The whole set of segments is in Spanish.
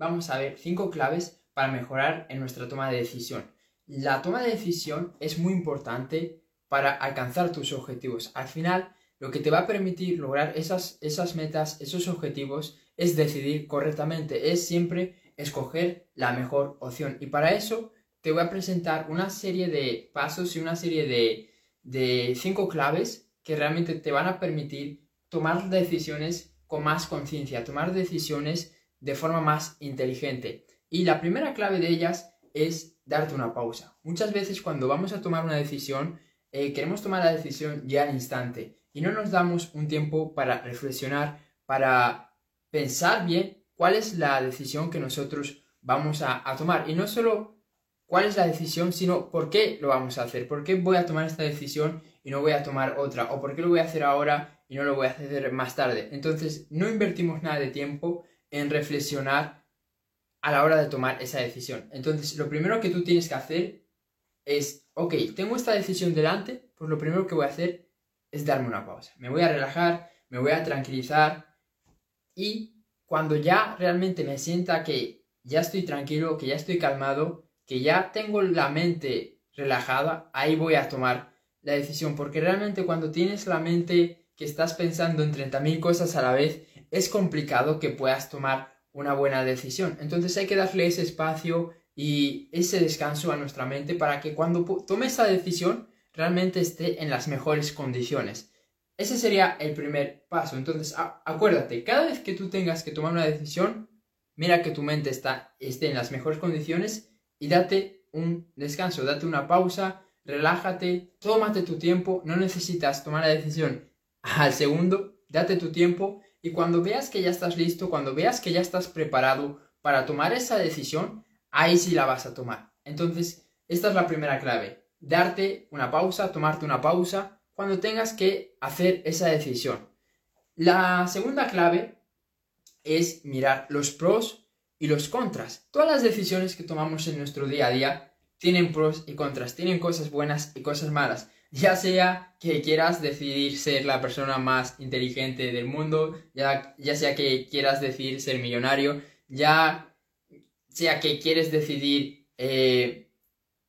vamos a ver cinco claves para mejorar en nuestra toma de decisión. La toma de decisión es muy importante para alcanzar tus objetivos. Al final, lo que te va a permitir lograr esas, esas metas, esos objetivos, es decidir correctamente, es siempre escoger la mejor opción. Y para eso te voy a presentar una serie de pasos y una serie de, de cinco claves que realmente te van a permitir tomar decisiones con más conciencia, tomar decisiones de forma más inteligente. Y la primera clave de ellas es darte una pausa. Muchas veces cuando vamos a tomar una decisión, eh, queremos tomar la decisión ya al instante y no nos damos un tiempo para reflexionar, para pensar bien cuál es la decisión que nosotros vamos a, a tomar. Y no solo cuál es la decisión, sino por qué lo vamos a hacer, por qué voy a tomar esta decisión y no voy a tomar otra, o por qué lo voy a hacer ahora y no lo voy a hacer más tarde. Entonces, no invertimos nada de tiempo en reflexionar a la hora de tomar esa decisión. Entonces, lo primero que tú tienes que hacer es, ok, tengo esta decisión delante, pues lo primero que voy a hacer es darme una pausa. Me voy a relajar, me voy a tranquilizar y cuando ya realmente me sienta que ya estoy tranquilo, que ya estoy calmado, que ya tengo la mente relajada, ahí voy a tomar la decisión. Porque realmente cuando tienes la mente que estás pensando en 30.000 cosas a la vez, es complicado que puedas tomar una buena decisión. Entonces hay que darle ese espacio y ese descanso a nuestra mente para que cuando tome esa decisión realmente esté en las mejores condiciones. Ese sería el primer paso. Entonces, acuérdate, cada vez que tú tengas que tomar una decisión, mira que tu mente está, esté en las mejores condiciones y date un descanso, date una pausa, relájate, tómate tu tiempo, no necesitas tomar la decisión al segundo, date tu tiempo y cuando veas que ya estás listo, cuando veas que ya estás preparado para tomar esa decisión, ahí sí la vas a tomar. Entonces, esta es la primera clave, darte una pausa, tomarte una pausa cuando tengas que hacer esa decisión. La segunda clave es mirar los pros y los contras. Todas las decisiones que tomamos en nuestro día a día tienen pros y contras, tienen cosas buenas y cosas malas. Ya sea que quieras decidir ser la persona más inteligente del mundo, ya, ya sea que quieras decidir ser millonario, ya sea que quieres decidir eh,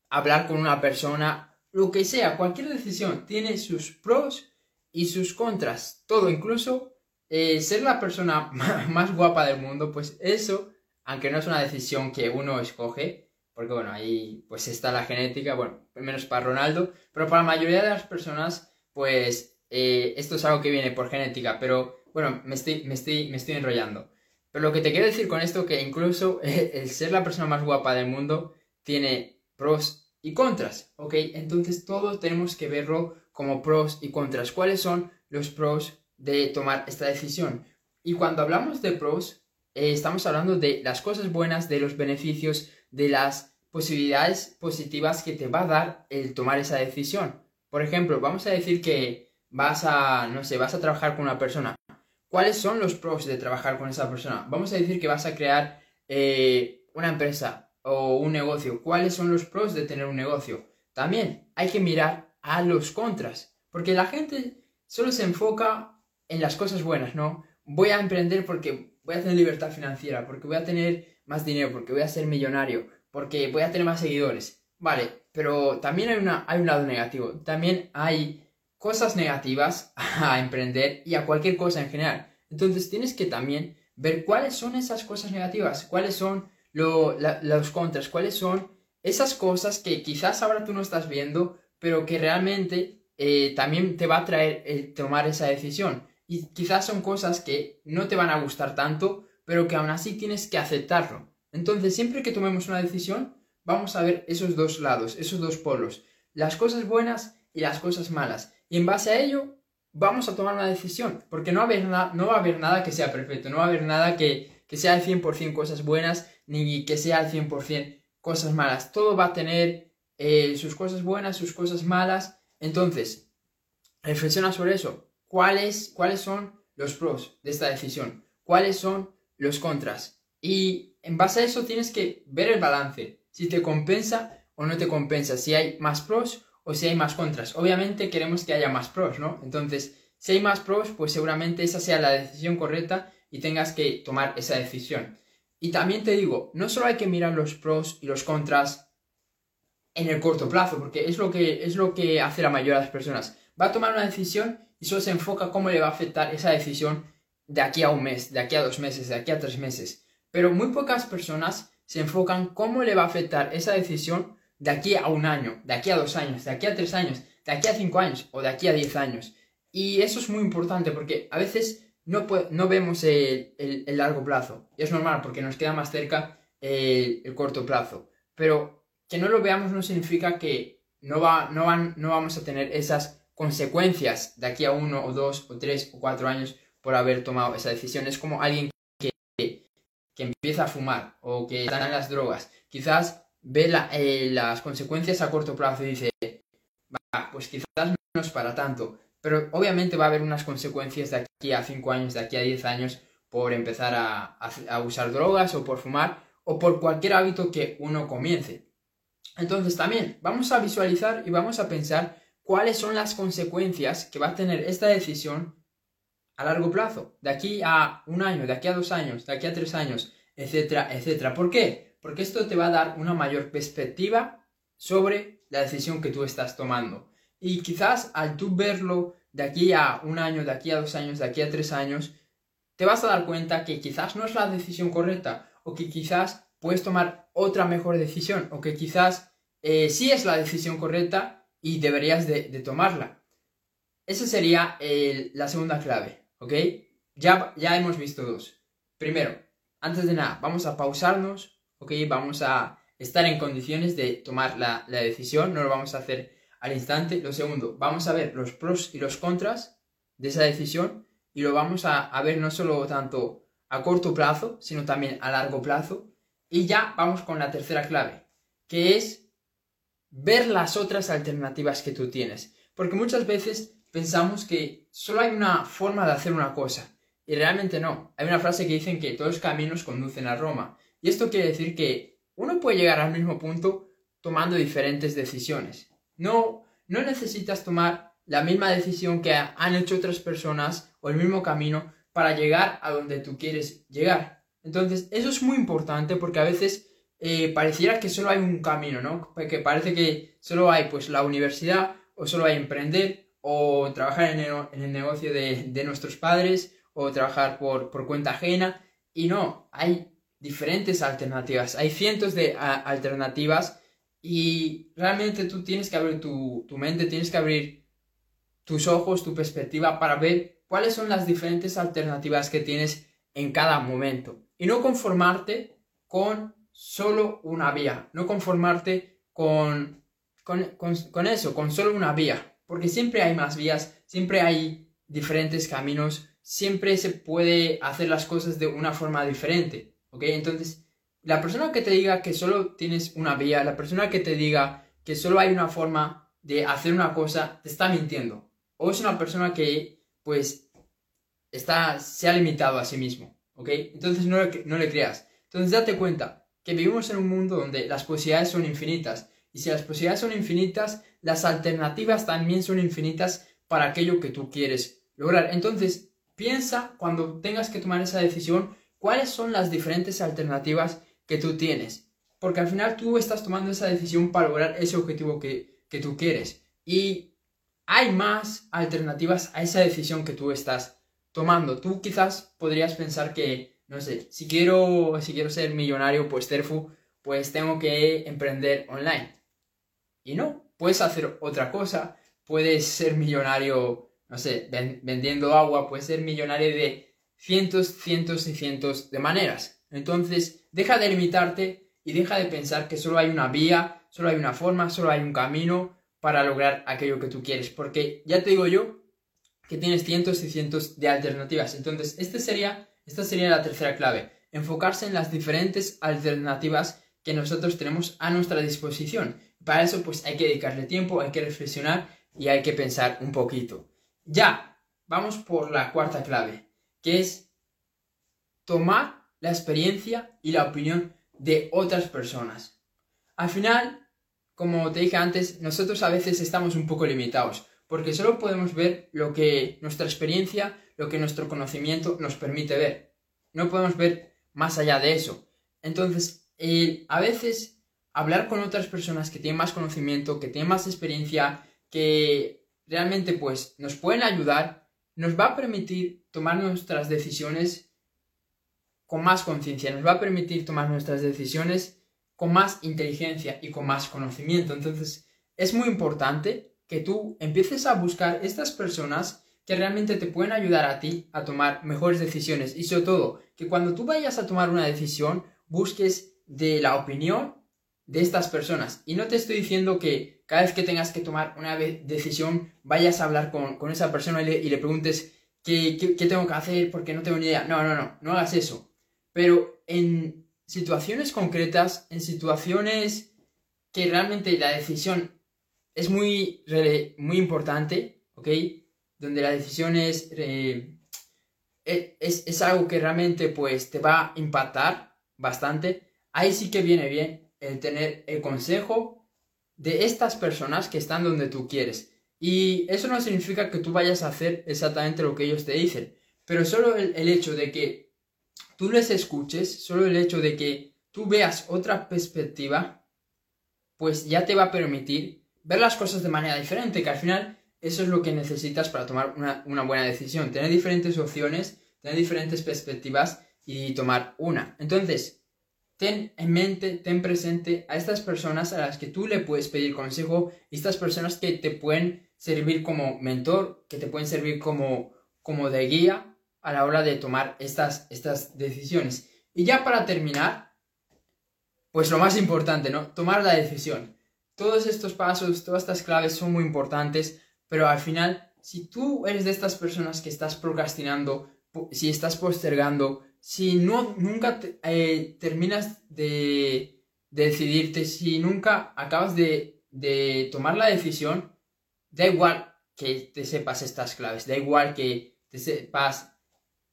hablar con una persona, lo que sea, cualquier decisión tiene sus pros y sus contras, todo, incluso eh, ser la persona más guapa del mundo, pues eso, aunque no es una decisión que uno escoge, porque bueno, ahí pues está la genética, bueno, menos para Ronaldo, pero para la mayoría de las personas, pues eh, esto es algo que viene por genética, pero bueno, me estoy, me, estoy, me estoy enrollando. Pero lo que te quiero decir con esto, que incluso el ser la persona más guapa del mundo tiene pros y contras, ¿ok? Entonces todos tenemos que verlo como pros y contras. ¿Cuáles son los pros de tomar esta decisión? Y cuando hablamos de pros, eh, estamos hablando de las cosas buenas, de los beneficios, de las posibilidades positivas que te va a dar el tomar esa decisión. Por ejemplo, vamos a decir que vas a, no sé, vas a trabajar con una persona. ¿Cuáles son los pros de trabajar con esa persona? Vamos a decir que vas a crear eh, una empresa o un negocio. ¿Cuáles son los pros de tener un negocio? También hay que mirar a los contras, porque la gente solo se enfoca en las cosas buenas, ¿no? Voy a emprender porque voy a tener libertad financiera, porque voy a tener más dinero, porque voy a ser millonario, porque voy a tener más seguidores. Vale, pero también hay, una, hay un lado negativo. También hay cosas negativas a emprender y a cualquier cosa en general. Entonces tienes que también ver cuáles son esas cosas negativas, cuáles son los contras, cuáles son esas cosas que quizás ahora tú no estás viendo, pero que realmente eh, también te va a traer el tomar esa decisión. Y quizás son cosas que no te van a gustar tanto, pero que aún así tienes que aceptarlo. Entonces, siempre que tomemos una decisión, vamos a ver esos dos lados, esos dos polos, las cosas buenas y las cosas malas. Y en base a ello, vamos a tomar una decisión, porque no va a haber, no va a haber nada que sea perfecto, no va a haber nada que, que sea al 100% cosas buenas, ni que sea al 100% cosas malas. Todo va a tener eh, sus cosas buenas, sus cosas malas. Entonces, reflexiona sobre eso. ¿Cuáles, ¿Cuáles son los pros de esta decisión? ¿Cuáles son los contras. Y en base a eso tienes que ver el balance, si te compensa o no te compensa, si hay más pros o si hay más contras. Obviamente queremos que haya más pros, ¿no? Entonces, si hay más pros, pues seguramente esa sea la decisión correcta y tengas que tomar esa decisión. Y también te digo, no solo hay que mirar los pros y los contras en el corto plazo, porque es lo que, es lo que hace la mayoría de las personas. Va a tomar una decisión y solo se enfoca cómo le va a afectar esa decisión de aquí a un mes, de aquí a dos meses, de aquí a tres meses. Pero muy pocas personas se enfocan cómo le va a afectar esa decisión de aquí a un año, de aquí a dos años, de aquí a tres años, de aquí a cinco años o de aquí a diez años. Y eso es muy importante porque a veces no, no vemos el, largo plazo. Y es normal porque nos queda más cerca el, corto plazo. Pero que no lo veamos no significa que no, va, no, van, no vamos a tener esas consecuencias de aquí a uno o dos o tres o cuatro años por haber tomado esa decisión. Es como alguien empieza a fumar o que en las drogas. Quizás ve eh, las consecuencias a corto plazo y dice, va, pues quizás no es para tanto. Pero obviamente va a haber unas consecuencias de aquí a 5 años, de aquí a 10 años, por empezar a, usar drogas o por fumar o por cualquier hábito que uno comience. Entonces también vamos a visualizar y vamos a pensar cuáles son las consecuencias que va a tener esta decisión a largo plazo, de aquí a un año, de aquí a dos años, de aquí a tres años, etcétera, etcétera. ¿Por qué? Porque esto te va a dar una mayor perspectiva sobre la decisión que tú estás tomando. Y quizás al tú verlo de aquí a un año, de aquí a dos años, de aquí a tres años, te vas a dar cuenta que quizás no es la decisión correcta o que quizás puedes tomar otra mejor decisión o que quizás eh, sí es la decisión correcta y deberías de, tomarla. Esa sería la segunda clave, ¿ok? Ya, ya hemos visto dos. Primero, antes de nada, vamos a pausarnos, ¿ok? Vamos a estar en condiciones de tomar la, la decisión, no lo vamos a hacer al instante. Lo segundo, vamos a ver los pros y los contras de esa decisión y lo vamos a, ver no solo tanto a corto plazo, sino también a largo plazo. Y ya vamos con la tercera clave, que es ver las otras alternativas que tú tienes. Porque muchas veces pensamos que solo hay una forma de hacer una cosa. Y realmente no. Hay una frase que dicen que todos los caminos conducen a Roma. Y esto quiere decir que uno puede llegar al mismo punto tomando diferentes decisiones. No, no necesitas tomar la misma decisión que han hecho otras personas o el mismo camino para llegar a donde tú quieres llegar. Entonces, eso es muy importante porque a veces eh, pareciera que solo hay un camino, ¿no? Que parece que solo hay pues la universidad o solo hay emprender o trabajar en el, negocio de, nuestros padres o trabajar por, cuenta ajena. Y no, hay diferentes alternativas, hay cientos de alternativas y realmente tú tienes que abrir tu, mente, tienes que abrir tus ojos, tu perspectiva para ver cuáles son las diferentes alternativas que tienes en cada momento. Y no conformarte con solo una vía, no conformarte con, con, eso, con solo una vía, porque siempre hay más vías, siempre hay diferentes caminos, siempre se puede hacer las cosas de una forma diferente, ¿ok? Entonces, la persona que te diga que solo tienes una vía, la persona que te diga que solo hay una forma de hacer una cosa, te está mintiendo. O es una persona que, pues, está, se ha limitado a sí mismo, ¿ok? Entonces no no le creas. Entonces date cuenta que vivimos en un mundo donde las posibilidades son infinitas. Y si las posibilidades son infinitas, las alternativas también son infinitas para aquello que tú quieres lograr. Entonces, piensa cuando tengas que tomar esa decisión, cuáles son las diferentes alternativas que tú tienes. Porque al final tú estás tomando esa decisión para lograr ese objetivo que, tú quieres. Y hay más alternativas a esa decisión que tú estás tomando. Tú quizás podrías pensar que, no sé, si quiero, si quiero ser millonario, pues Terfu, pues tengo que emprender online. Y no, puedes hacer otra cosa, puedes ser millonario, no sé, vendiendo agua, puedes ser millonario de cientos, cientos y cientos de maneras. Entonces, deja de limitarte y deja de pensar que solo hay una vía, solo hay una forma, solo hay un camino para lograr aquello que tú quieres. Porque ya te digo yo que tienes cientos y cientos de alternativas. Entonces, este sería, esta sería la tercera clave. Enfocarse en las diferentes alternativas que nosotros tenemos a nuestra disposición. Para eso, pues hay que dedicarle tiempo, hay que reflexionar y hay que pensar un poquito. Ya, vamos por la cuarta clave, que es tomar la experiencia y la opinión de otras personas. Al final, como te dije antes, nosotros a veces estamos un poco limitados, porque solo podemos ver lo que nuestra experiencia, lo que nuestro conocimiento nos permite ver. No podemos ver más allá de eso. Entonces, a veces hablar con otras personas que tienen más conocimiento, que tienen más experiencia, que realmente pues nos pueden ayudar, nos va a permitir tomar nuestras decisiones con más conciencia, nos va a permitir tomar nuestras decisiones con más inteligencia y con más conocimiento. Entonces, es muy importante que tú empieces a buscar estas personas que realmente te pueden ayudar a ti a tomar mejores decisiones y sobre todo que cuando tú vayas a tomar una decisión busques de la opinión de estas personas. Y no te estoy diciendo que cada vez que tengas que tomar una decisión vayas a hablar con, esa persona y le, preguntes ¿qué, qué, tengo que hacer porque no tengo ni idea. No, no, no, no hagas eso. Pero en situaciones concretas, en situaciones que realmente la decisión es muy, muy importante, ¿ok? Donde la decisión es, eh, e, es, es algo que realmente pues te va a impactar bastante, ahí sí que viene bien el tener el consejo de estas personas que están donde tú quieres. Y eso no significa que tú vayas a hacer exactamente lo que ellos te dicen, pero solo el, hecho de que tú les escuches, solo el hecho de que tú veas otra perspectiva, pues ya te va a permitir ver las cosas de manera diferente, que al final eso es lo que necesitas para tomar una, una buena decisión, tener diferentes opciones, tener diferentes perspectivas y tomar una. Entonces, ten en mente, ten presente a estas personas a las que tú le puedes pedir consejo, estas personas que te pueden servir como mentor, que te pueden servir como, como de guía a la hora de tomar estas, estas decisiones. Y ya para terminar, pues lo más importante, ¿no? Tomar la decisión. Todos estos pasos, todas estas claves son muy importantes, pero al final, si tú eres de estas personas que estás procrastinando, si estás postergando, si no, nunca eh, terminas de, decidirte, si nunca acabas de, de tomar la decisión, da igual que te sepas estas claves, da igual que te sepas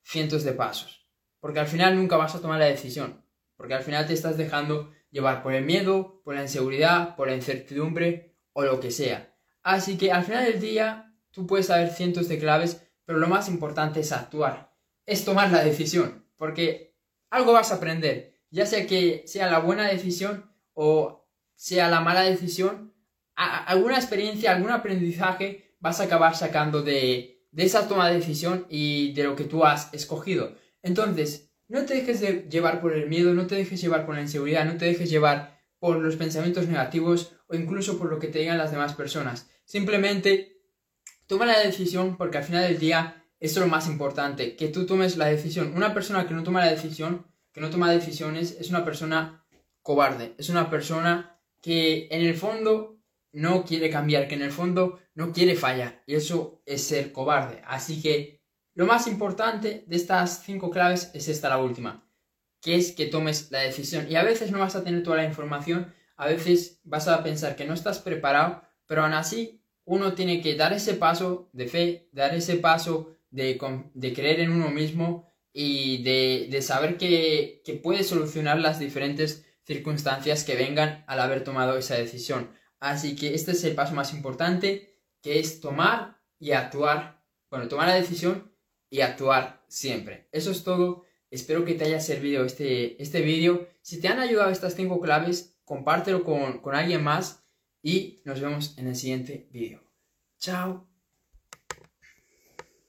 cientos de pasos, porque al final nunca vas a tomar la decisión, porque al final te estás dejando llevar por el miedo, por la inseguridad, por la incertidumbre o lo que sea. Así que al final del día tú puedes saber cientos de claves, pero lo más importante es actuar, es tomar la decisión porque algo vas a aprender, ya sea que sea la buena decisión o sea la mala decisión, alguna experiencia, algún aprendizaje vas a acabar sacando de, esa toma de decisión y de lo que tú has escogido. Entonces, no te dejes de llevar por el miedo, no te dejes llevar por la inseguridad, no te dejes llevar por los pensamientos negativos o incluso por lo que te digan las demás personas. Simplemente toma la decisión porque al final del día eso es lo más importante, que tú tomes la decisión. Una persona que no toma la decisión, que no toma decisiones, es una persona cobarde, es una persona que en el fondo no quiere cambiar, que en el fondo no quiere fallar. Y eso es ser cobarde. Así que lo más importante de estas cinco claves es esta la última, que es que tomes la decisión. Y a veces no vas a tener toda la información, a veces vas a pensar que no estás preparado, pero aún así uno tiene que dar ese paso de fe, dar ese paso de, creer en uno mismo y de, saber que, que puede solucionar las diferentes circunstancias que vengan al haber tomado esa decisión. Así que este es el paso más importante, que es tomar y actuar. Bueno, tomar la decisión y actuar siempre. Eso es todo. Espero que te haya servido este, este vídeo. Si te han ayudado estas cinco claves, compártelo con, con alguien más y nos vemos en el siguiente vídeo. Chao.